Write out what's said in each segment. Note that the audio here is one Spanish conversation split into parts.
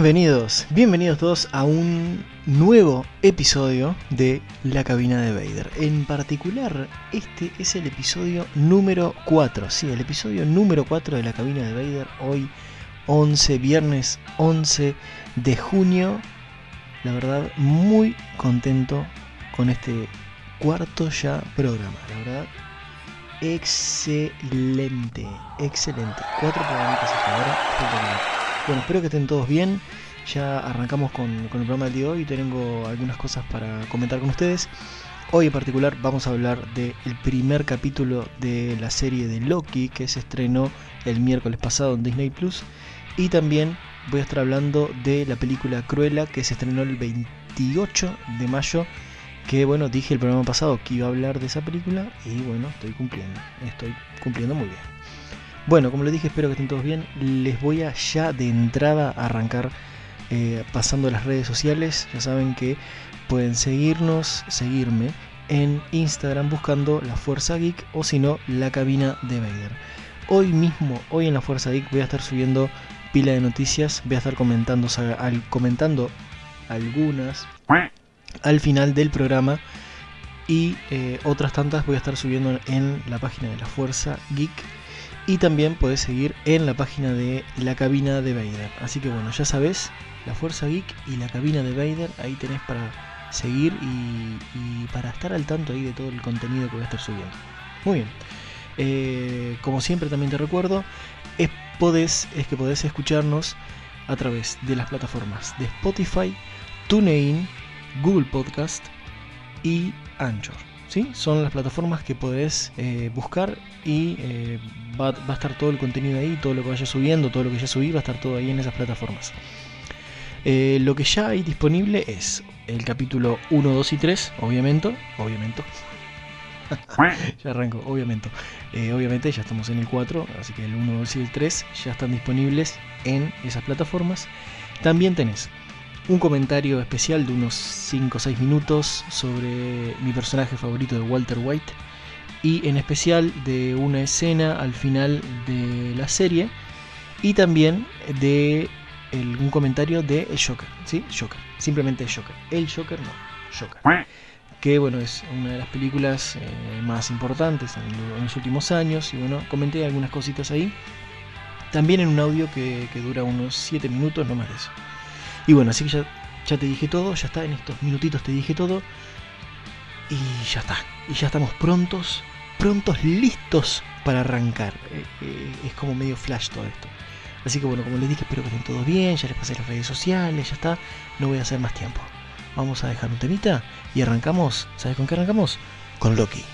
Bienvenidos, bienvenidos todos a un nuevo episodio de La Cabina de Vader. En particular, este es el episodio número 4. Sí, el episodio número 4 de La Cabina de Vader. Hoy, 11, viernes 11 de junio. La verdad, muy contento con este cuarto ya programa. La verdad, excelente, excelente. Cuatro programas ahora, Bueno, espero que estén todos bien. Ya arrancamos con, el programa de hoy. Tengo algunas cosas para comentar con ustedes. Hoy en particular vamos a hablar del primer capítulo de la serie de Loki que se estrenó el miércoles pasado en Disney Plus. Y también voy a estar hablando de la película Cruella que se estrenó el 28 de mayo que bueno, dije el programa pasado que iba a hablar de esa película y bueno, estoy cumpliendo, estoy cumpliendo muy bien. Bueno, como les dije, espero que estén todos bien. Les voy a ya de entrada arrancar eh, pasando las redes sociales. Ya saben que pueden seguirnos, seguirme en Instagram buscando La Fuerza Geek o si no, La Cabina de Vader. Hoy mismo, hoy en La Fuerza Geek voy a estar subiendo pila de noticias, voy a estar comentando, comentando algunas al final del programa y eh, otras tantas voy a estar subiendo en la página de la Fuerza Geek y también puedes seguir en la página de la cabina de Vader. Así que bueno, ya sabes, la Fuerza Geek y la cabina de Vader, ahí tenés para seguir y, para estar al tanto ahí de todo el contenido que voy a estar subiendo. Muy bien. Eh, como siempre también te recuerdo, es, es que podés escucharnos a través de las plataformas de Spotify, TuneIn, Google Podcast y Anchor. ¿Sí? Son las plataformas que podés eh, buscar y eh, va, a estar todo el contenido ahí, todo lo que vaya subiendo, todo lo que ya subí, va a estar todo ahí en esas plataformas. Eh, lo que ya hay disponible es el capítulo 1, 2 y 3, obviamente, obviamente. ya arranco, obviamente. obviamente ya estamos en el 4, así que el 1, 2 y el 3 ya están disponibles en esas plataformas. También tenés un comentario especial de unos 5 o 6 minutos sobre mi personaje favorito de Walter White y en especial de una escena al final de la serie y también de un comentario de El Joker, ¿sí? Joker, simplemente el Joker. El Joker no, Joker. Que bueno, es una de las películas eh, más importantes en, los últimos años y bueno, comenté algunas cositas ahí. También en un audio que, que dura unos 7 minutos, no más de eso. Y bueno, así que ya, ya te dije todo, ya está, en estos minutitos te dije todo. Y ya está. Y ya estamos prontos, prontos, listos para arrancar. Eh, eh, es como medio flash todo esto. Así que bueno, como les dije, espero que estén todos bien, ya les pasé las redes sociales, ya está. No voy a hacer más tiempo. Vamos a dejar un temita y arrancamos. ¿Sabes con qué arrancamos? Con Loki.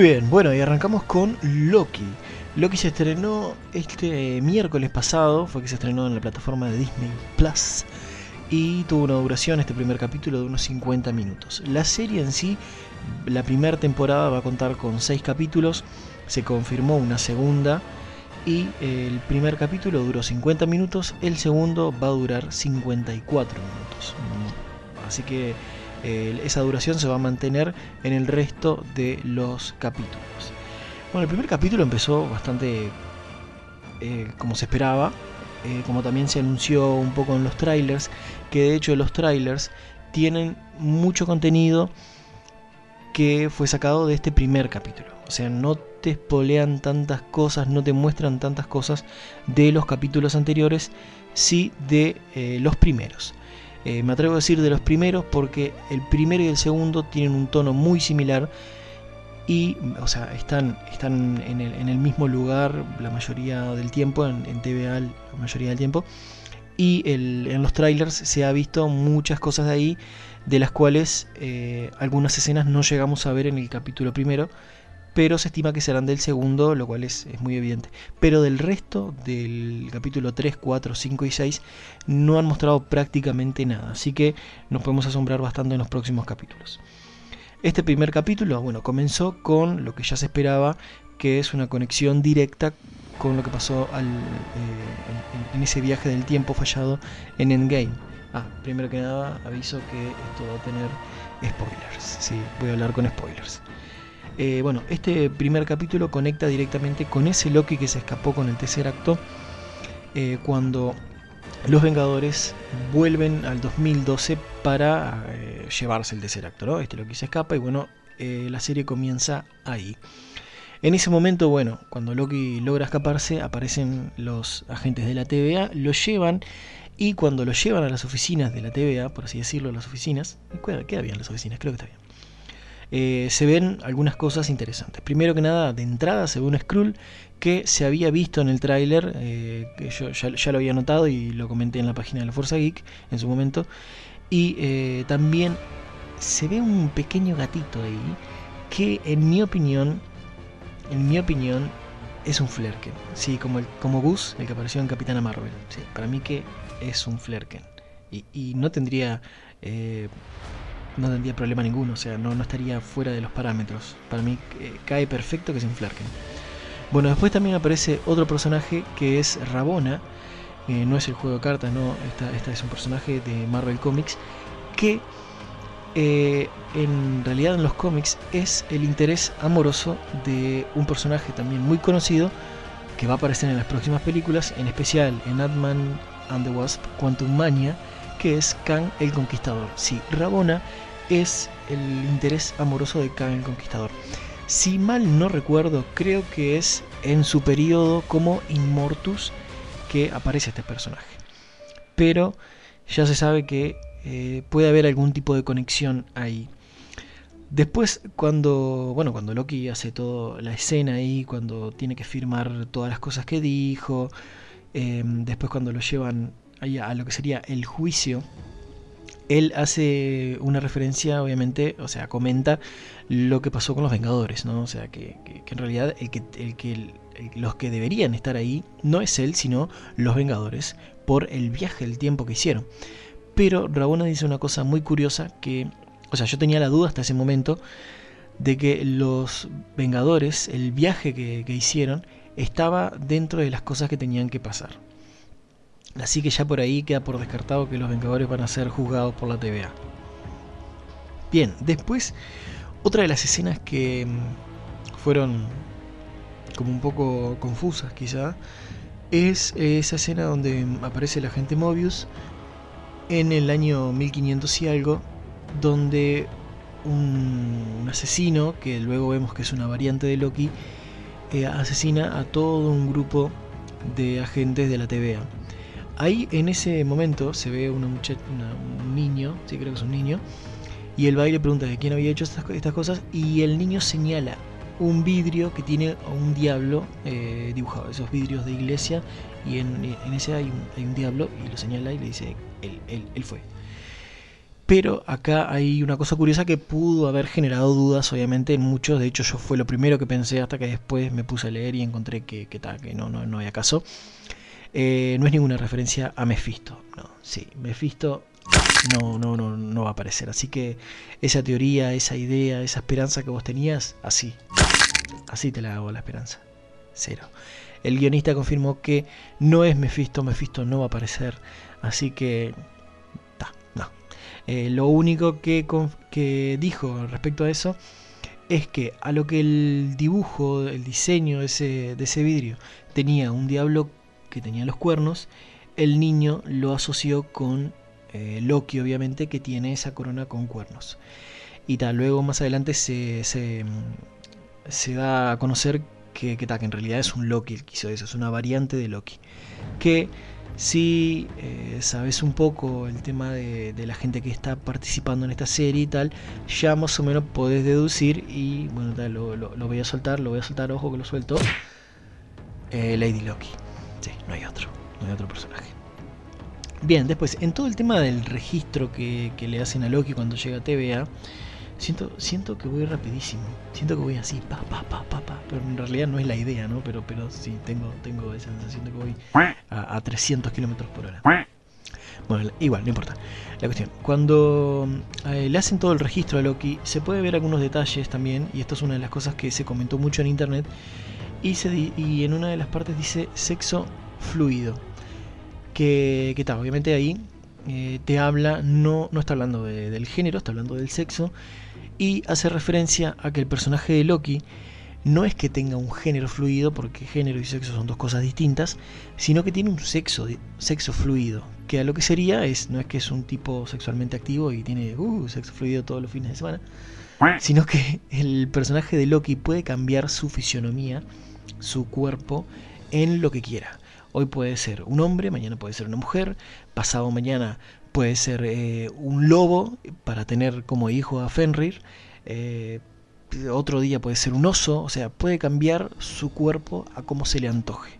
Muy bien, bueno, y arrancamos con Loki. Loki se estrenó este miércoles pasado, fue que se estrenó en la plataforma de Disney Plus y tuvo una duración, este primer capítulo, de unos 50 minutos. La serie en sí, la primera temporada va a contar con 6 capítulos, se confirmó una segunda y el primer capítulo duró 50 minutos, el segundo va a durar 54 minutos. Así que esa duración se va a mantener en el resto de los capítulos. Bueno, el primer capítulo empezó bastante eh, como se esperaba, eh, como también se anunció un poco en los trailers, que de hecho los trailers tienen mucho contenido que fue sacado de este primer capítulo. O sea, no te espolean tantas cosas, no te muestran tantas cosas de los capítulos anteriores, sí de eh, los primeros. Eh, me atrevo a decir de los primeros porque el primero y el segundo tienen un tono muy similar y, o sea, están, están en, el, mismo lugar la mayoría del tiempo, en, en TVA la mayoría del tiempo. Y en los trailers se ha visto muchas cosas de ahí, de las cuales eh, algunas escenas no llegamos a ver en el capítulo primero, pero se estima que serán del segundo, lo cual es, es, muy evidente. Pero del resto, del capítulo 3, 4, 5 y 6, no han mostrado prácticamente nada, así que nos podemos asombrar bastante en los próximos capítulos. Este primer capítulo, bueno, comenzó con lo que ya se esperaba, que es una conexión directa con lo que pasó eh, en, ese viaje del tiempo fallado en Endgame. Ah, primero que nada aviso que esto va a tener spoilers. Sí, voy a hablar con spoilers. Eh, bueno, este primer capítulo conecta directamente con ese Loki que se escapó con el tercer acto eh, cuando los Vengadores vuelven al 2012 para eh, llevarse el tercer acto, ¿no? Este lo que se escapa y bueno, la serie comienza ahí. En ese momento, bueno, cuando Loki logra escaparse, aparecen los agentes de la TVA, lo llevan y cuando lo llevan a las oficinas de la TVA, por así decirlo, las oficinas, queda bien las oficinas, creo que está bien. Eh, se ven algunas cosas interesantes. Primero que nada, de entrada se ve un Skrull que se había visto en el tráiler, eh, que yo ya, lo había notado y lo comenté en la página de la Fuerza Geek en su momento. Y eh, también se ve un pequeño gatito ahí que en mi opinión, en mi opinión, es un Flerken. Sí, como, el, como Gus, el que apareció en Capitana Marvel. Sí, para mí que es un Flerken. Y, y no tendría no tendría problema ninguno, o sea, no, no estaría fuera de los parámetros. Para mí eh, cae perfecto que se inflarquen. Bueno, después también aparece otro personaje que es Rabona, eh, no es el juego de cartas, no, esta, esta, es un personaje de Marvel Comics que eh, en realidad en los cómics es el interés amoroso de un personaje también muy conocido que va a aparecer en las próximas películas, en especial en Ant-Man and the Wasp Quantum Mania, que es Kang el Conquistador. Sí, Rabona es el interés amoroso de Kang el Conquistador. Si mal no recuerdo, creo que es en su periodo como Inmortus que aparece este personaje. Pero ya se sabe que eh, puede haber algún tipo de conexión ahí. Después, cuando, bueno, cuando Loki hace toda la escena ahí, cuando tiene que firmar todas las cosas que dijo, eh, después cuando lo llevan a lo que sería el juicio, él hace una referencia, obviamente, o sea, comenta lo que pasó con los Vengadores, ¿no? O sea, que, en realidad el que, el que los que deberían estar ahí no es él, sino los Vengadores, por el viaje del tiempo que hicieron. Pero Rabona dice una cosa muy curiosa que, o sea, yo tenía la duda hasta ese momento de que los Vengadores, el viaje que hicieron, estaba dentro de las cosas que tenían que pasar. Así que ya por ahí queda por descartado que los Vengadores van a ser juzgados por la TVA. Bien, después, otra de las escenas que mm, fueron como un poco confusas quizá, es esa escena donde aparece el agente Mobius en el año 1500 y algo, donde un, asesino, que luego vemos que es una variante de Loki, eh, asesina a todo un grupo de agentes de la TVA. Ahí en ese momento se ve una un niño, sí creo que es un niño, y el baile pregunta de quién había hecho estas, cosas y el niño señala un vidrio que tiene un diablo eh, dibujado, esos vidrios de iglesia, y en, ese hay un, diablo y lo señala y le dice, él, él, él fue. Pero acá hay una cosa curiosa que pudo haber generado dudas, obviamente, en muchos. De hecho, yo fue lo primero que pensé hasta que después me puse a leer y encontré que, que, que no, no, no había caso. Eh, no es ninguna referencia a Mephisto. No, sí, Mephisto no, no, no, no va a aparecer. Así que esa teoría, esa idea, esa esperanza que vos tenías, así. Así te la hago la esperanza. Cero. El guionista confirmó que no es Mephisto, Mephisto no va a aparecer. Así que eh, lo único que, que dijo respecto a eso es que a lo que el dibujo, el diseño de ese, de ese vidrio tenía un diablo que tenía los cuernos, el niño lo asoció con eh, Loki, obviamente, que tiene esa corona con cuernos. Y tal, luego más adelante se, se, se da a conocer que, que, que, en realidad es un Loki el que hizo eso, es una variante de Loki. Que si eh, sabes un poco el tema de, la gente que está participando en esta serie y tal, ya más o menos podés deducir y bueno, lo, voy a soltar, lo voy a soltar, ojo que lo suelto. Eh, Lady Loki. Sí, no hay otro, no hay otro personaje. Bien, después, en todo el tema del registro que, que le hacen a Loki cuando llega a TVA, Siento, siento que voy rapidísimo. Siento que voy así, pa, pa, pa, pa, pa. Pero en realidad no es la idea, ¿no? Pero, pero sí, tengo, tengo esa sensación de que voy a, 300 kilómetros por hora. Bueno, igual, no importa. La cuestión, cuando eh, le hacen todo el registro a Loki, se puede ver algunos detalles también, y esto es una de las cosas que se comentó mucho en internet, y, se y en una de las partes dice sexo fluido. Que, que tal, obviamente ahí eh, te habla, no, no está hablando del género, está hablando del sexo, y hace referencia a que el personaje de Loki no es que tenga un género fluido, porque género y sexo son dos cosas distintas, sino que tiene un sexo, sexo fluido, que a lo que sería es, no es que es un tipo sexualmente activo y tiene uh, sexo fluido todos los fines de semana, sino que el personaje de Loki puede cambiar su fisionomía, su cuerpo, en lo que quiera. Hoy puede ser un hombre, mañana puede ser una mujer, pasado mañana puede ser eh, un lobo para tener como hijo a Fenrir, eh, otro día puede ser un oso, o sea, puede cambiar su cuerpo a como se le antoje.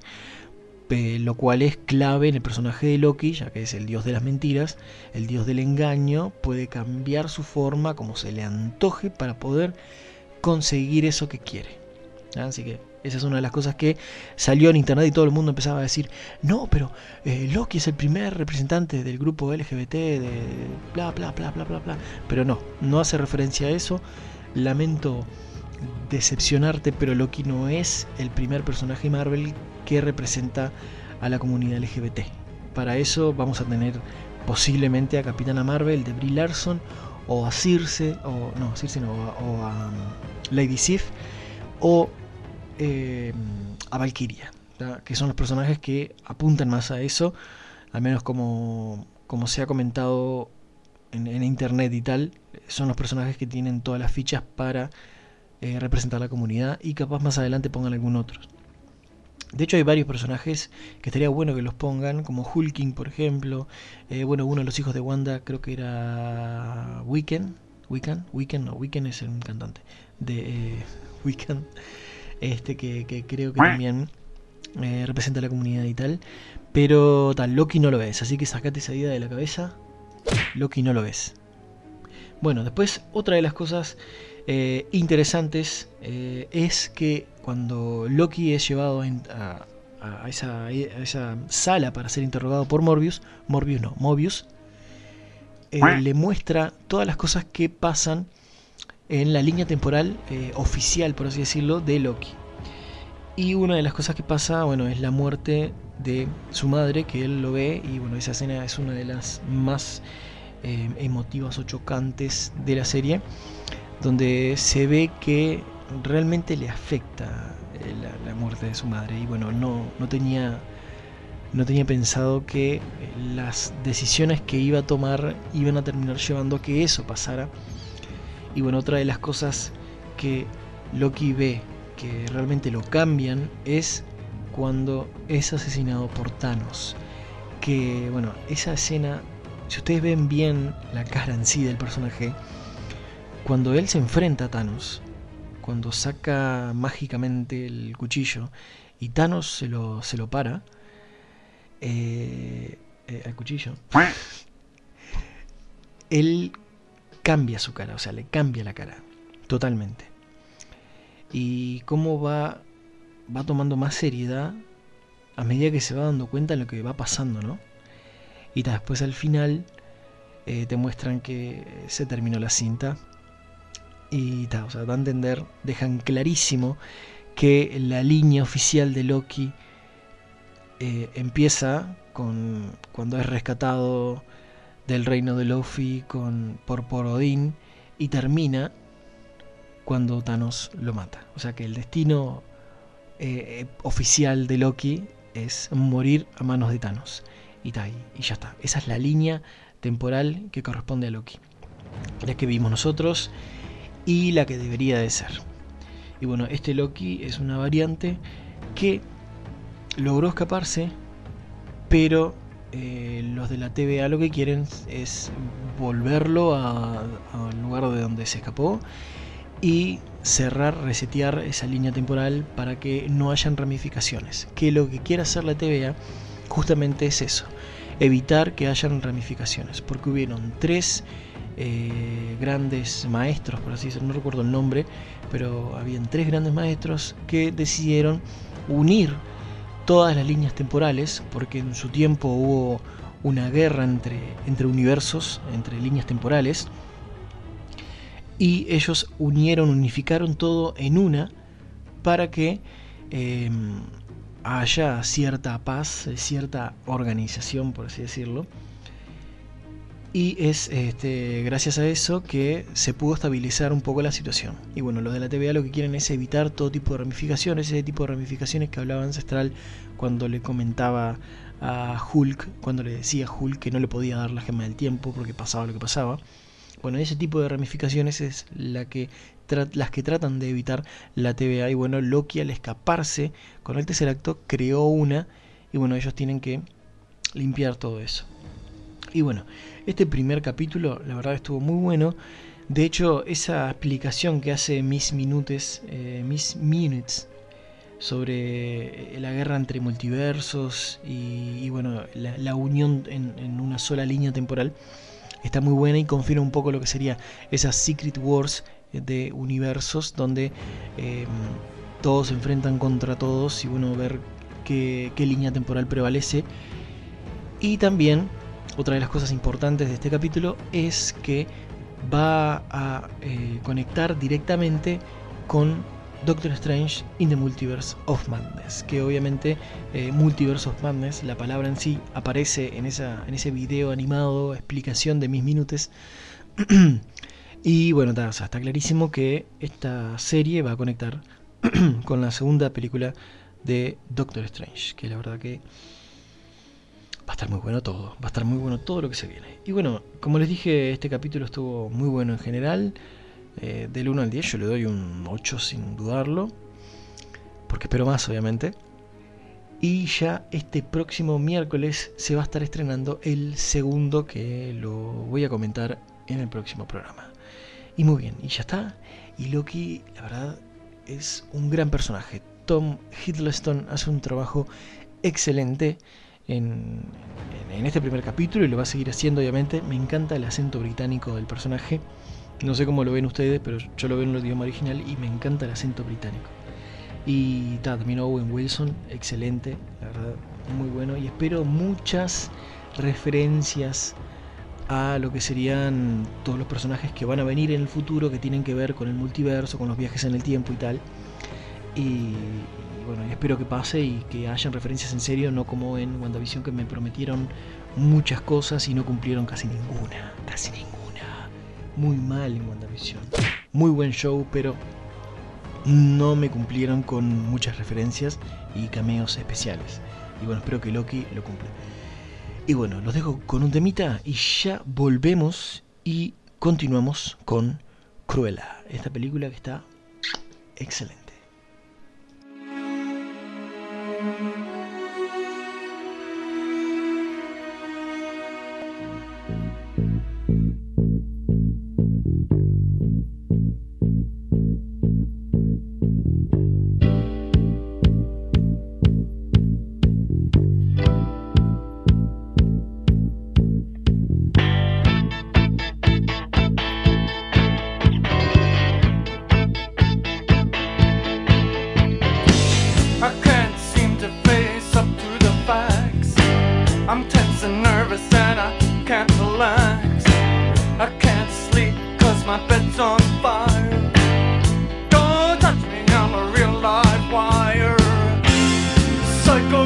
lo cual es clave en el personaje de Loki, ya que es el dios de las mentiras, el dios del engaño, puede cambiar su forma como se le antoje para poder conseguir eso que quiere. Así que esa es una de las cosas que salió en internet y todo el mundo empezaba a decir, no, pero eh, Loki es el primer representante del grupo LGBT de bla, bla, bla, bla, bla, bla. Pero no, no hace referencia a eso. Lamento decepcionarte, pero Loki no es el primer personaje Marvel que representa a la comunidad LGBT. Para eso vamos a tener posiblemente a Capitana Marvel de Brie Larson o a Circe, o no, Circe no, o a um, Lady Sif, o eh, a Valkyria, que son los personajes que apuntan más a eso, al menos como, como se ha comentado en, internet y tal, son los personajes que tienen todas las fichas para eh, representar la comunidad y capaz más adelante pongan algún otro. De hecho hay varios personajes que estaría bueno que los pongan, como Hulking por ejemplo, eh, bueno, uno de los hijos de Wanda creo que era Weekend, Weekend, Weekend, no, Weekend es un cantante de Weekend este que, creo que también eh, representa a la comunidad y tal. Pero tal, Loki no lo ves, así que sacate esa idea de la cabeza. Loki no lo ves. Bueno, después otra de las cosas eh, interesantes eh, es que cuando Loki es llevado a, esa, a, esa, sala para ser interrogado por Morbius, Morbius no, Mobius, le muestra todas las cosas que pasan en la línea temporal eh, oficial, por así decirlo, de Loki. Y una de las cosas que pasa, bueno, es la muerte de su madre, que él lo ve, y bueno, esa escena es una de las más eh, emotivas o chocantes de la serie, donde se ve que realmente le afecta eh, la, muerte de su madre, y bueno, no, no tenía no tenía pensado que las decisiones que iba a tomar iban a terminar llevando a que eso pasara y bueno, otra de las cosas que Loki ve que realmente lo cambian es cuando es asesinado por Thanos. Que bueno, esa escena, si ustedes ven bien la cara en sí del personaje, cuando él se enfrenta a Thanos, cuando saca mágicamente el cuchillo y Thanos se lo, se lo para, eh, eh, al cuchillo, él cambia su cara, o sea, le cambia la cara, totalmente. Y cómo va, va tomando más seriedad a medida que se va dando cuenta de lo que va pasando, ¿no? Y después al final eh, te muestran que se terminó la cinta. Y ta, o sea, da a entender, dejan clarísimo que la línea oficial de Loki eh, empieza con cuando es rescatado del reino de Lofi con, por, por Odín y termina cuando Thanos lo mata. O sea que el destino eh, oficial de Loki es morir a manos de Thanos. Y, y ya está. Esa es la línea temporal que corresponde a Loki. La que vimos nosotros y la que debería de ser. Y bueno, este Loki es una variante que logró escaparse, pero eh, los de la TVA lo que quieren es volverlo al lugar de donde se escapó y cerrar, resetear esa línea temporal para que no hayan ramificaciones. Que lo que quiere hacer la TVA justamente es eso, evitar que hayan ramificaciones, porque hubieron tres eh, grandes maestros, por así decirlo, no recuerdo el nombre, pero habían tres grandes maestros que decidieron unir todas las líneas temporales, porque en su tiempo hubo una guerra entre, entre universos, entre líneas temporales, y ellos unieron, unificaron todo en una para que em, haya cierta paz, cierta organización, por así decirlo. Y es este, gracias a eso que se pudo estabilizar un poco la situación. Y bueno, los de la TVA lo que quieren es evitar todo tipo de ramificaciones, ese tipo de ramificaciones que hablaba Ancestral cuando le comentaba a Hulk, cuando le decía a Hulk que no le podía dar la gema del tiempo porque pasaba lo que pasaba. Bueno, ese tipo de ramificaciones es la que las que tratan de evitar la TVA. Y bueno, Loki al escaparse con el tercer acto creó una. Y bueno, ellos tienen que limpiar todo eso. Y bueno, este primer capítulo, la verdad, estuvo muy bueno. De hecho, esa explicación que hace Miss Minutes, eh, Miss Minutes, sobre la guerra entre multiversos y, bueno, la, unión en, una sola línea temporal, está muy buena y confirma un poco lo que sería esas Secret Wars de universos donde em, todos se enfrentan contra todos y bueno, ver qué, línea temporal prevalece. Y también, otra de las cosas importantes de este capítulo es que va a eh, conectar directamente con Doctor Strange in the Multiverse of Madness, que obviamente eh, Multiverse of Madness, la palabra en sí, aparece en, esa, en ese video animado, explicación de mis minutos. y bueno, está, está clarísimo que esta serie va a conectar con la segunda película de Doctor Strange, que la verdad que va a estar muy bueno todo, va a estar muy bueno todo lo que se viene. Y bueno, como les dije, este capítulo estuvo muy bueno en general. Eh, del 1 al 10 yo le doy un 8 sin dudarlo. Porque espero más, obviamente. Y ya este próximo miércoles se va a estar estrenando el segundo que lo voy a comentar en el próximo programa. Y muy bien, y ya está. Y Loki, la verdad, es un gran personaje. Tom Hiddleston hace un trabajo excelente en, en, este primer capítulo y lo va a seguir haciendo, obviamente. Me encanta el acento británico del personaje. No sé cómo lo ven ustedes, pero yo lo veo en el idioma original y me encanta el acento británico. Y también Owen Wilson, excelente, la verdad, muy bueno. Y espero muchas referencias a lo que serían todos los personajes que van a venir en el futuro, que tienen que ver con el multiverso, con los viajes en el tiempo y tal. Y, bueno, espero que pase y que hayan referencias en serio, no como en WandaVision que me prometieron muchas cosas y no cumplieron casi ninguna, casi ninguna muy mal en WandaVision. Muy buen show, pero no me cumplieron con muchas referencias y cameos especiales. Y bueno, espero que Loki lo cumpla. Y bueno, los dejo con un temita y ya volvemos y continuamos con Cruella, esta película que está excelente.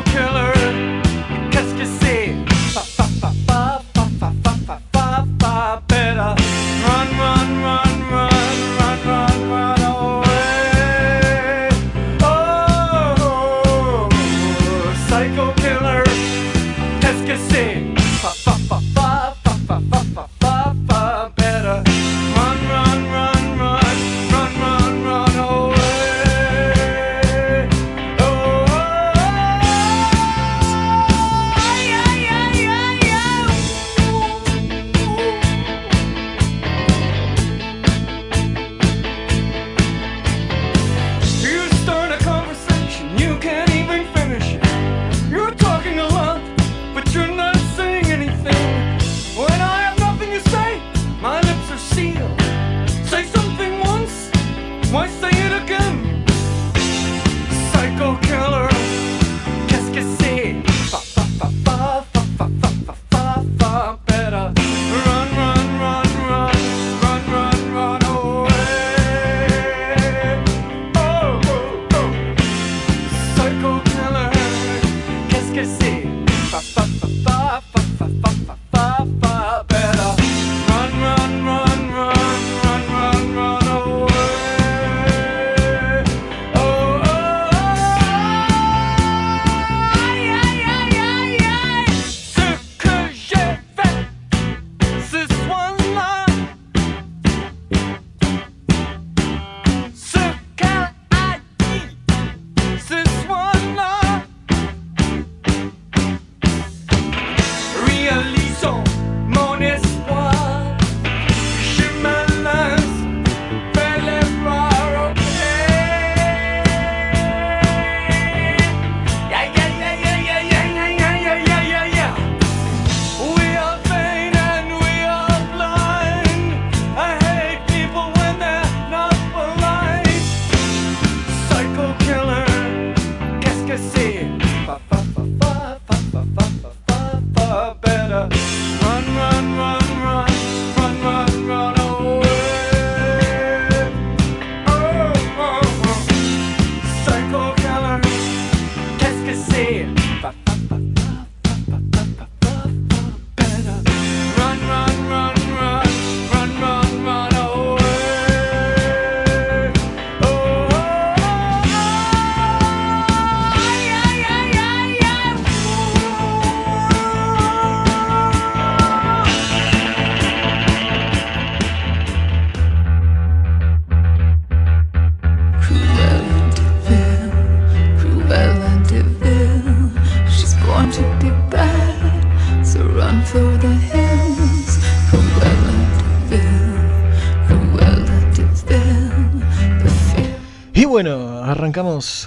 killer.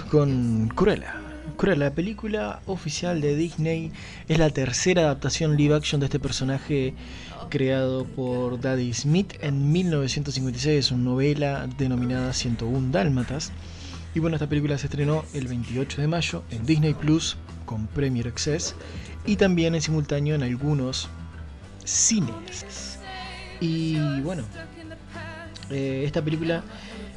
Con Cruella. Cruella, la película oficial de Disney, es la tercera adaptación live action de este personaje creado por Daddy Smith en 1956. Es una novela denominada 101 Dálmatas. Y bueno, esta película se estrenó el 28 de mayo en Disney Plus con Premier Access y también en simultáneo en algunos cines. Y bueno, eh, esta película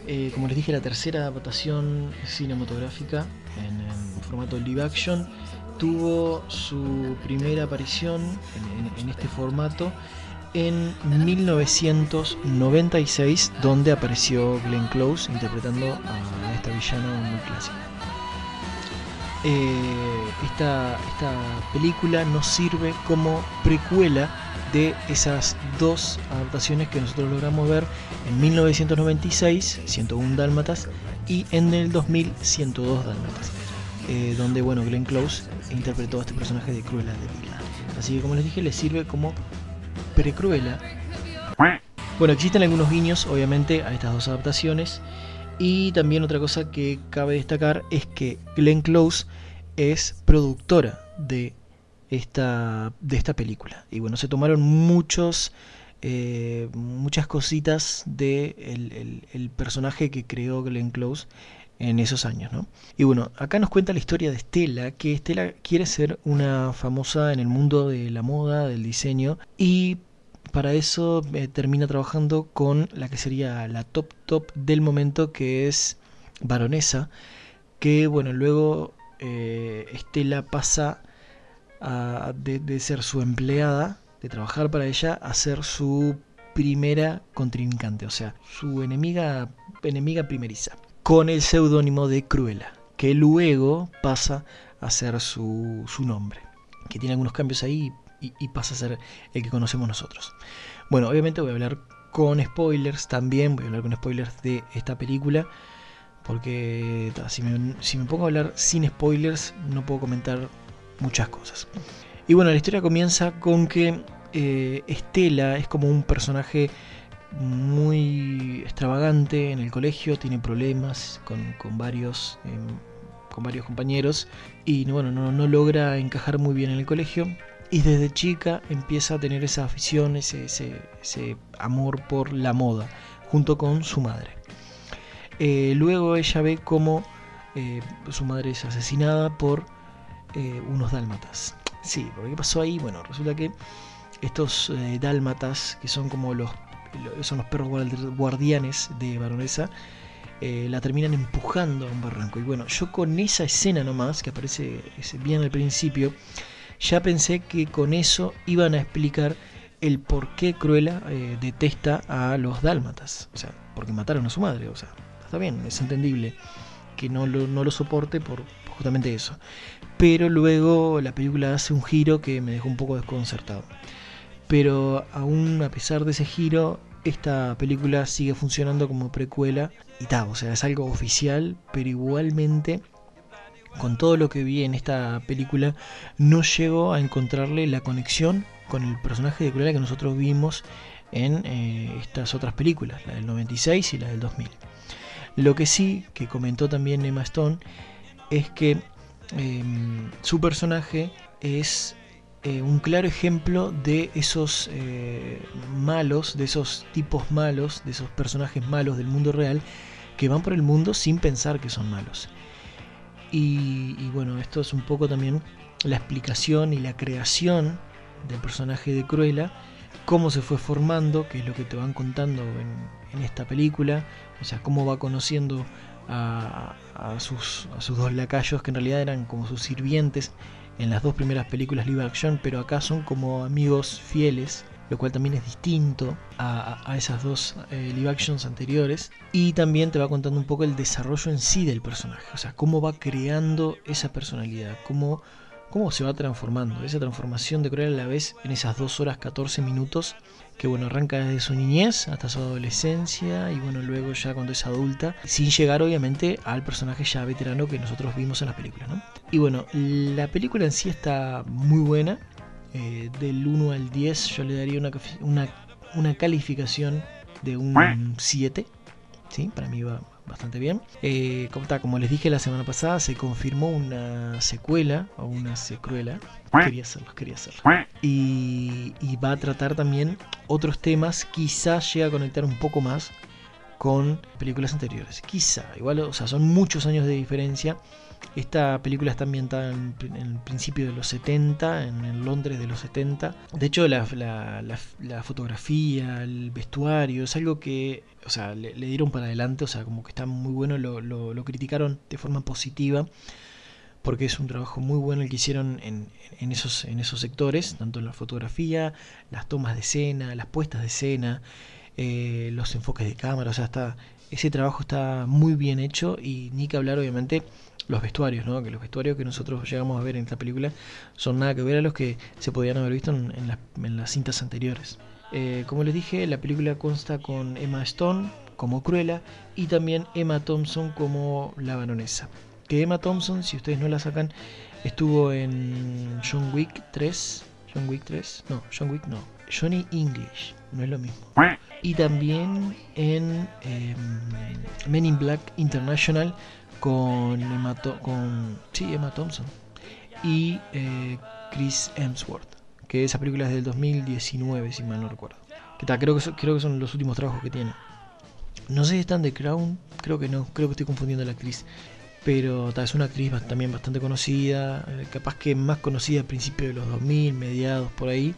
eh, como les dije, la tercera adaptación cinematográfica en, formato live action tuvo su primera aparición en, este formato en 1996, donde apareció Glenn Close interpretando a esta villana muy clásica. Eh, esta, esta película nos sirve como precuela de esas dos adaptaciones que nosotros logramos ver en 1996, 101 Dálmatas, y en el 2000, 102 Dálmatas, eh, donde bueno, Glenn Close interpretó a este personaje de Cruella de Vil. Así que como les dije, les sirve como pre-Cruella. Bueno, existen algunos guiños, obviamente, a estas dos adaptaciones. Y también otra cosa que cabe destacar es que Glenn Close es productora de esta, de esta película. Y bueno, se tomaron muchos, eh, muchas cositas de el, personaje que creó Glenn Close en esos años, ¿no? Y bueno, acá nos cuenta la historia de Estela, que Estela quiere ser una famosa en el mundo de la moda, del diseño, y para eso eh, termina trabajando con la que sería la top top del momento, que es Baronesa, que bueno, luego eh, Estela pasa a, de, ser su empleada, de trabajar para ella, a ser su primera contrincante, o sea, su enemiga, enemiga primeriza, con el seudónimo de Cruella, que luego pasa a ser su, su nombre, que tiene algunos cambios ahí y, pasa a ser el que conocemos nosotros. Bueno, obviamente voy a hablar con spoilers también, voy a hablar con spoilers de esta película, porque si, me, si me pongo a hablar sin spoilers no puedo comentar muchas cosas. Y bueno, la historia comienza con que eh, Estela es como un personaje muy extravagante en el colegio, tiene problemas con, con varios, eh, con varios compañeros y bueno, no, no, logra encajar muy bien en el colegio. Y desde chica empieza a tener esa afición, ese, ese, amor por la moda, junto con su madre. Eh, luego ella ve cómo eh, su madre es asesinada por unos dálmatas. Sí, ¿por qué pasó ahí? Bueno, resulta que estos eh, dálmatas, que son como los, son los perros guardianes de Baronesa, eh, la terminan empujando a un barranco. Y bueno, yo con esa escena nomás, que aparece bien al principio, ya pensé que con eso iban a explicar el por qué Cruella eh, detesta a los dálmatas. O sea, porque mataron a su madre. O sea, está bien, es entendible que no lo, no lo soporte por justamente eso. Pero luego la película hace un giro que me dejó un poco desconcertado pero aún a pesar de ese giro, esta película sigue funcionando como precuela y tal, o sea, es algo oficial, pero igualmente con todo lo que vi en esta película no llego a encontrarle la conexión con el personaje de Cruella que nosotros vimos en eh, estas otras películas, la del 96 y la del 2000. Lo que sí, que comentó también Emma Stone, es que eh, su personaje es eh, un claro ejemplo de esos eh, malos, de esos tipos malos, de esos personajes malos del mundo real que van por el mundo sin pensar que son malos. Y, y, bueno, esto es un poco también la explicación y la creación del personaje de Cruella, cómo se fue formando, que es lo que te van contando en, en esta película, o sea, cómo va conociendo a, sus, dos lacayos, que en realidad eran como sus sirvientes en las dos primeras películas live action, pero acá son como amigos fieles, lo cual también es distinto a, a esas dos eh, live actions anteriores. Y también te va contando un poco el desarrollo en sí del personaje, o sea, cómo va creando esa personalidad, cómo, cómo se va transformando. Esa transformación de Cruella a la vez en esas 2 horas 14 minutos que bueno, arranca desde su niñez hasta su adolescencia y bueno, luego ya cuando es adulta, sin llegar obviamente al personaje ya veterano que nosotros vimos en las películas, ¿no? Y bueno, la película en sí está muy buena, eh, del 1 al 10 yo le daría una, una, una calificación de un 7, ¿sí? Para mí va bastante bien. Eh, como, como, les dije la semana pasada, se confirmó una secuela o una secuela. Quería hacerlo, quería hacerlo. Y, y, va a tratar también otros temas. Quizás llegue a conectar un poco más con películas anteriores. Quizá, igual, o sea, son muchos años de diferencia. Esta película está ambientada en, el principio de los 70, en Londres de los 70. De hecho, la, fotografía, el vestuario, es algo que, o sea, le, le, dieron para adelante, o sea, como que está muy bueno, lo, lo, lo, criticaron de forma positiva, porque es un trabajo muy bueno el que hicieron en, en, esos, en esos sectores, tanto en la fotografía, las tomas de escena, las puestas de escena, eh, los enfoques de cámara, o sea, está, ese trabajo está muy bien hecho y ni que hablar, obviamente, los vestuarios, ¿no? que los vestuarios que nosotros llegamos a ver en esta película son nada que ver a los que se podían haber visto en, en, las, en las, cintas anteriores. Eh, como les dije, la película consta con Emma Stone como Cruella y también Emma Thompson como la baronesa. Que Emma Thompson, si ustedes no la sacan, estuvo en John Wick 3. John Wick 3, no, John Wick no, Johnny English, no es lo mismo. Y también en eh, Men in Black International con Emma, con, sí, Emma Thompson y eh, Chris Hemsworth, que esa película es del 2019, si mal no recuerdo. Que tal, creo, que, creo que son los últimos trabajos que tiene. No sé si están de Crown, creo que no, creo que estoy confundiendo a la actriz. Pero es una actriz también bastante conocida, eh, capaz que más conocida al principio de los 2000, mediados por ahí.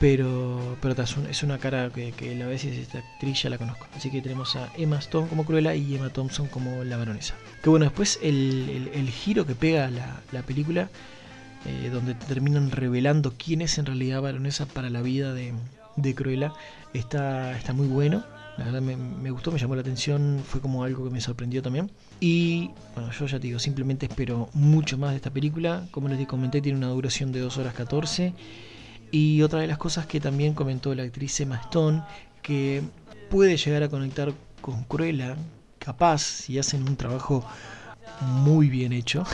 Pero, pero es una cara que, que la esta actriz ya la conozco. Así que tenemos a Emma Stone como Cruella y Emma Thompson como la baronesa. Que bueno, después el, el, giro que pega la, la película, eh, donde te terminan revelando quién es en realidad baronesa para la vida de, de Cruella, está, está muy bueno. La verdad me, me, gustó, me llamó la atención, fue como algo que me sorprendió también. Y bueno, yo ya te digo, simplemente espero mucho más de esta película. Como les comenté, tiene una duración de 2 horas 14. Y otra de las cosas que también comentó la actriz Emma Stone, que puede llegar a conectar con Cruella, capaz, si hacen un trabajo muy bien hecho,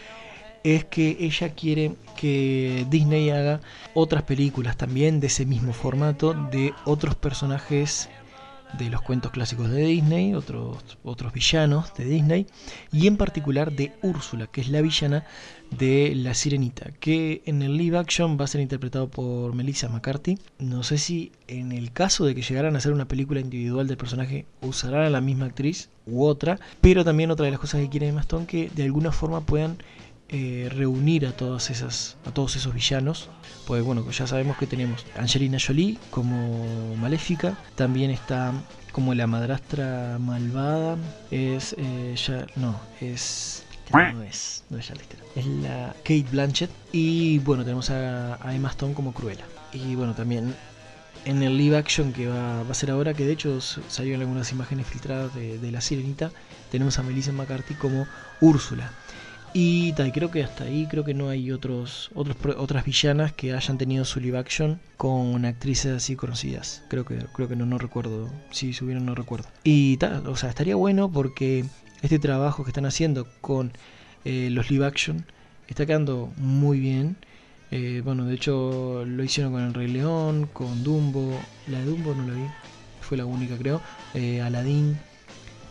es que ella quiere que Disney haga otras películas también de ese mismo formato, de otros personajes de los cuentos clásicos de Disney, otros, otros villanos de Disney, y en particular de Úrsula, que es la villana de La Sirenita, que en el live action va a ser interpretado por Melissa McCarthy. No sé si en el caso de que llegaran a hacer una película individual del personaje usarán a la misma actriz u otra, pero también otra de las cosas que quiere Maston que de alguna forma puedan eh, reunir a todas esas a todos esos villanos pues bueno ya sabemos que tenemos Angelina Jolie como maléfica también está como la madrastra malvada es eh, ya no es no es no es es la Kate Blanchett y bueno tenemos a, Emma Stone como Cruella y bueno también en el live action que va, a ser ahora, que de hecho salieron algunas imágenes filtradas de, de, la sirenita, tenemos a Melissa McCarthy como Úrsula. Y tal, creo que hasta ahí creo que no hay otros, otros otras villanas que hayan tenido su live action con actrices así conocidas. Creo que creo que no, no recuerdo. Si subieron no recuerdo. Y tal, o sea, estaría bueno porque este trabajo que están haciendo con eh, los live action está quedando muy bien. Eh, bueno, de hecho lo hicieron con El Rey León, con Dumbo. La de Dumbo no la vi, fue la única creo. Eh, Aladdin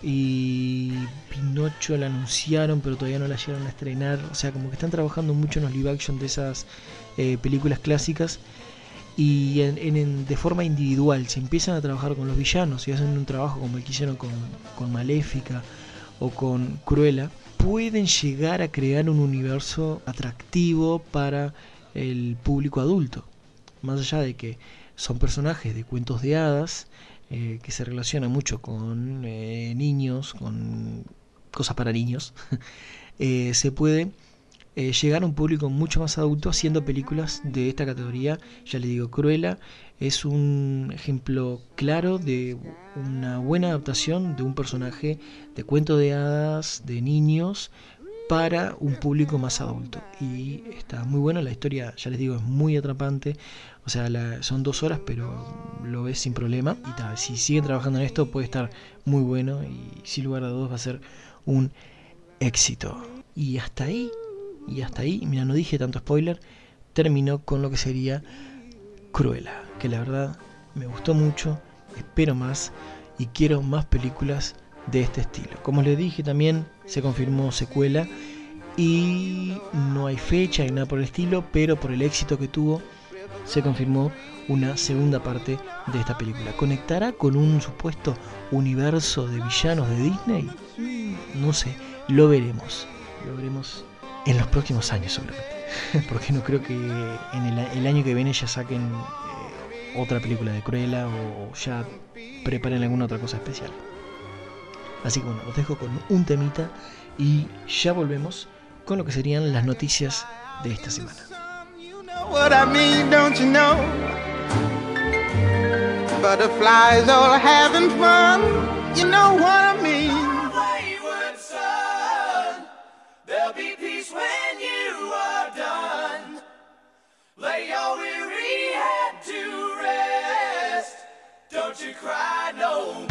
y Pinocho la anunciaron pero todavía no la llegaron a estrenar. O sea como que están trabajando mucho en los live action de esas eh, películas clásicas. Y en, de forma individual si empiezan a trabajar con los villanos y hacen un trabajo como el que hicieron con, con Maléfica o con Cruella pueden llegar a crear un universo atractivo para el público adulto. Más allá de que son personajes de cuentos de hadas eh, que se relaciona mucho con eh, niños, con cosas para niños, eh, se puede llegar a un público mucho más adulto haciendo películas de esta categoría. Ya le digo, Cruella es un ejemplo claro de una buena adaptación de un personaje de cuento de hadas, de niños, para un público más adulto. Y está muy bueno, la historia, ya les digo, es muy atrapante. O sea, son dos horas, pero lo ves sin problema. Y tal, si siguen trabajando en esto, puede estar muy bueno. Y sin lugar a dudas va a ser un éxito. Y hasta ahí, y hasta ahí, mira, no dije tanto spoiler, terminó con lo que sería Cruella. Que la verdad me gustó mucho, espero más y quiero más películas de este estilo. Como les dije también se confirmó secuela y no hay fecha ni nada por el estilo, pero por el éxito que tuvo se confirmó una segunda parte de esta película. ¿Conectará con un supuesto universo de villanos de Disney? No sé, lo veremos. Lo veremos en los próximos años seguramente. Porque no creo que en el, año que viene ya saquen eh, otra película de Cruella o ya preparen alguna otra cosa especial. Así que bueno, los dejo con un temita y ya volvemos con lo que serían las noticias de esta semana. Butterflies all having fun, you know what I mean. Wayward son, there'll be peace when you are done. Lay your weary head to rest, don't you cry no more.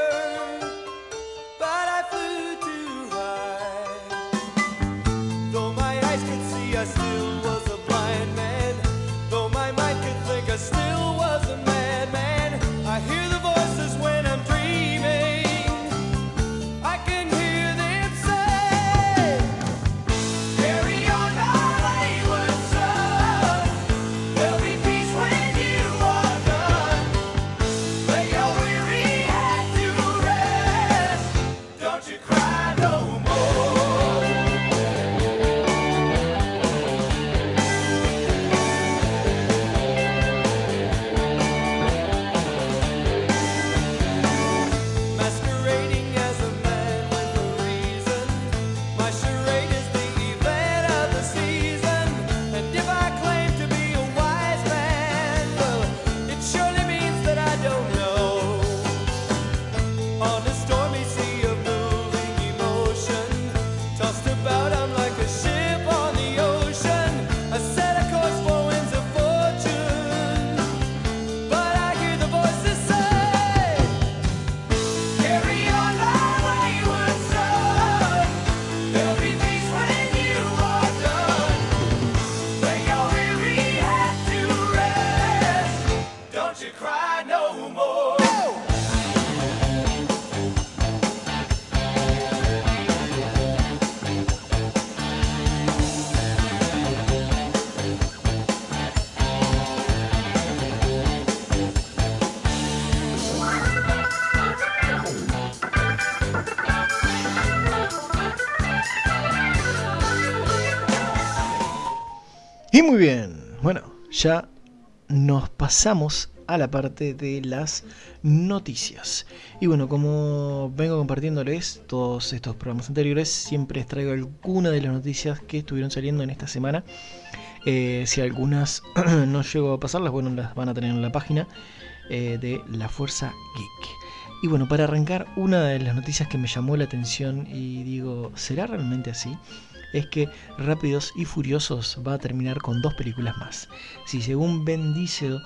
Ya nos pasamos a la parte de las noticias. Y bueno, como vengo compartiéndoles todos estos programas anteriores, siempre les traigo alguna de las noticias que estuvieron saliendo en esta semana. Eh, si algunas no llego a pasarlas, bueno, las van a tener en la página eh, de La Fuerza Geek. Y bueno, para arrancar, una de las noticias que me llamó la atención y digo, ¿será realmente así? Es que Rápidos y Furiosos va a terminar con dos películas más. Si según Ben Diesel,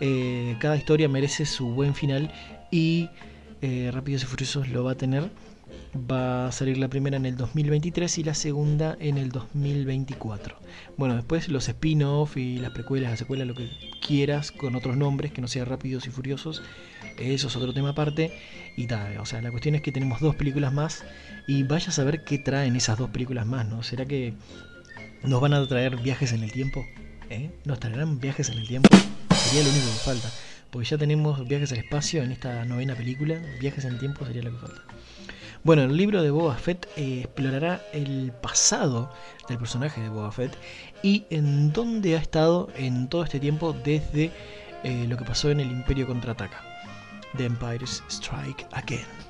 eh, cada historia merece su buen final y eh, Rápidos y Furiosos lo va a tener, va a salir la primera en el 2023 y la segunda en el 2024. Bueno, después los spin-off y las precuelas, las secuelas, lo que quieras, con otros nombres que no sea Rápidos y Furiosos, eso es otro tema aparte. Y tal, o sea, la cuestión es que tenemos dos películas más y vaya a saber qué traen esas dos películas más, ¿no? ¿Será que nos van a traer viajes en el tiempo? ¿Eh? ¿Nos traerán viajes en el tiempo? Sería lo único que falta. Porque ya tenemos viajes al espacio en esta novena película. Viajes en el tiempo sería lo que falta. Bueno, el libro de Boba Fett eh, explorará el pasado del personaje de Boba Fett y en dónde ha estado en todo este tiempo desde eh, lo que pasó en el Imperio Contraataca. The Empire Strike Again.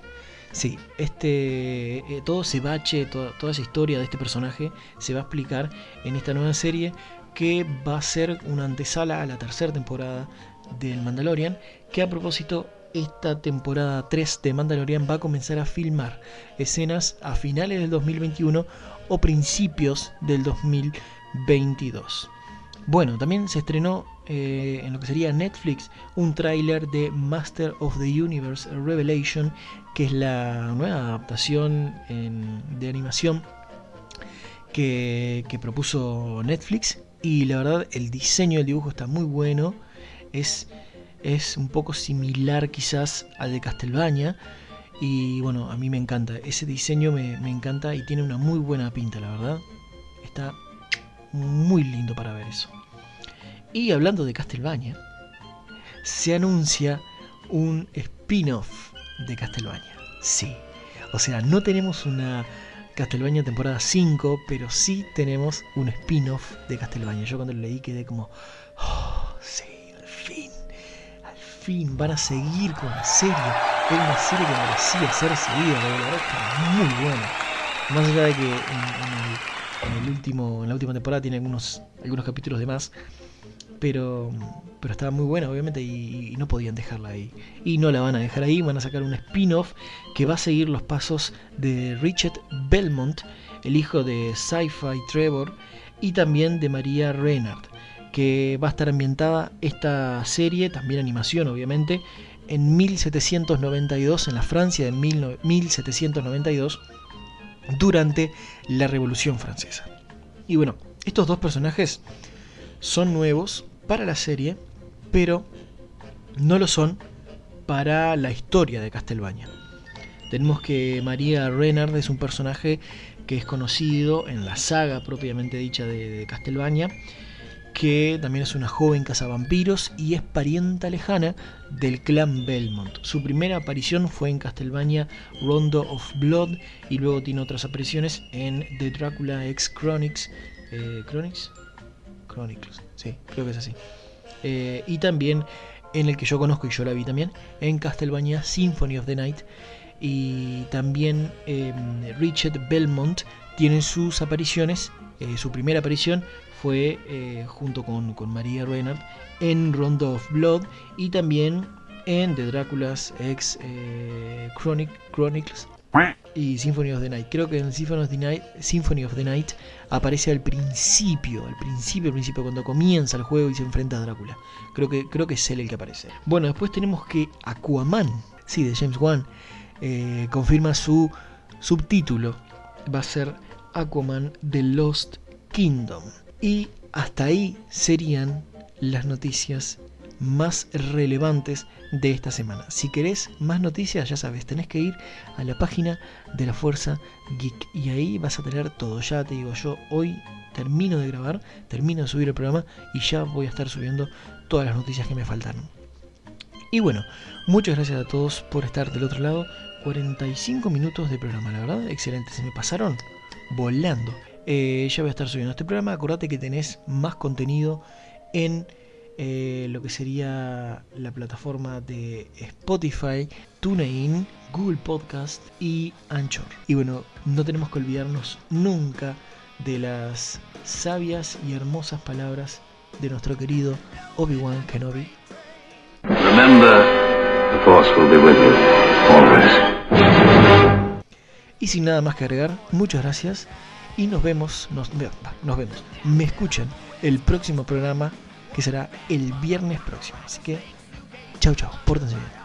Sí, este, eh, todo ese bache, toda, toda esa historia de este personaje se va a explicar en esta nueva serie que va a ser una antesala a la tercera temporada del Mandalorian, que a propósito esta temporada 3 de Mandalorian va a comenzar a filmar escenas a finales del 2021 o principios del 2022. Bueno, también se estrenó eh, en lo que sería Netflix un tráiler de Master of the Universe Revelation, que es la nueva adaptación de animación que, que propuso Netflix. Y la verdad, el diseño del dibujo está muy bueno. Es, es un poco similar quizás al de Castlevania. Y bueno, a mí me encanta. Ese diseño me, me encanta y tiene una muy buena pinta, la verdad. Está muy lindo para ver eso. Y hablando de Castlevania, se anuncia un spin-off de Castlevania. Sí. O sea, no tenemos una Castlevania temporada 5, pero sí tenemos un spin-off de Castlevania. Yo cuando lo leí quedé como, oh, sí, al fin, al fin van a seguir con la serie. Era una serie que merecía ser seguida, porque la verdad es que es muy buena. Más allá de que en, en el, en el último, en la última temporada tiene algunos, algunos capítulos de más, pero, pero estaba muy buena, obviamente, y, y no podían dejarla ahí. Y no la van a dejar ahí, van a sacar un spin-off que va a seguir los pasos de Richard Belmont, el hijo de Sci-Fi Trevor, y también de María Reynard, que va a estar ambientada esta serie, también animación obviamente, en 1792, en la Francia de 1792, durante la Revolución Francesa. Y bueno, estos dos personajes son nuevos para la serie, pero no lo son para la historia de Castelbaña. Tenemos que María Renard es un personaje que es conocido en la saga propiamente dicha de, de Castelbaña, que también es una joven cazavampiros y es parienta lejana del clan Belmont. Su primera aparición fue en Castlevania Rondo of Blood y luego tiene otras apariciones en The Drácula X Chronicles. Eh, ¿Chronicles? Sí, creo que es así. Eh, y también en el que yo conozco y yo la vi también, en Castlevania Symphony of the Night. Y también eh, Richard Belmont tiene sus apariciones. Eh, su primera aparición fue eh, junto con, con María Reynard en Rondo of Blood y también en The Drácula's X eh, Chronic, Chronicles y Symphony of the Night. Creo que en Symphony of the Night, Symphony of Night aparece al principio, al principio, al principio, cuando comienza el juego y se enfrenta a Drácula. Creo que, creo que es él el que aparece. Bueno, después tenemos que Aquaman, sí, de James Wan, eh, confirma su subtítulo. Va a ser Aquaman The Lost Kingdom. Y hasta ahí serían las noticias más relevantes de esta semana. Si querés más noticias, ya sabes, tenés que ir a la página de la Fuerza Geek y ahí vas a tener todo. Ya te digo, yo hoy termino de grabar, termino de subir el programa y ya voy a estar subiendo todas las noticias que me faltaron. Y bueno, muchas gracias a todos por estar del otro lado. 45 minutos de programa, la verdad, excelente. Se me pasaron volando. Eh, ya voy a estar subiendo este programa. Acordate que tenés más contenido en eh, lo que sería la plataforma de Spotify, TuneIn, Google Podcast y Anchor. Y bueno, no tenemos que olvidarnos nunca de las sabias y hermosas palabras de nuestro querido Obi-Wan Kenobi. Remember, the Force will be with you, always. Y sin nada más que agregar, muchas gracias y nos vemos, nos, nos vemos, me escuchan el próximo programa que será el viernes próximo. Así que, chao, chao, pórtense bien.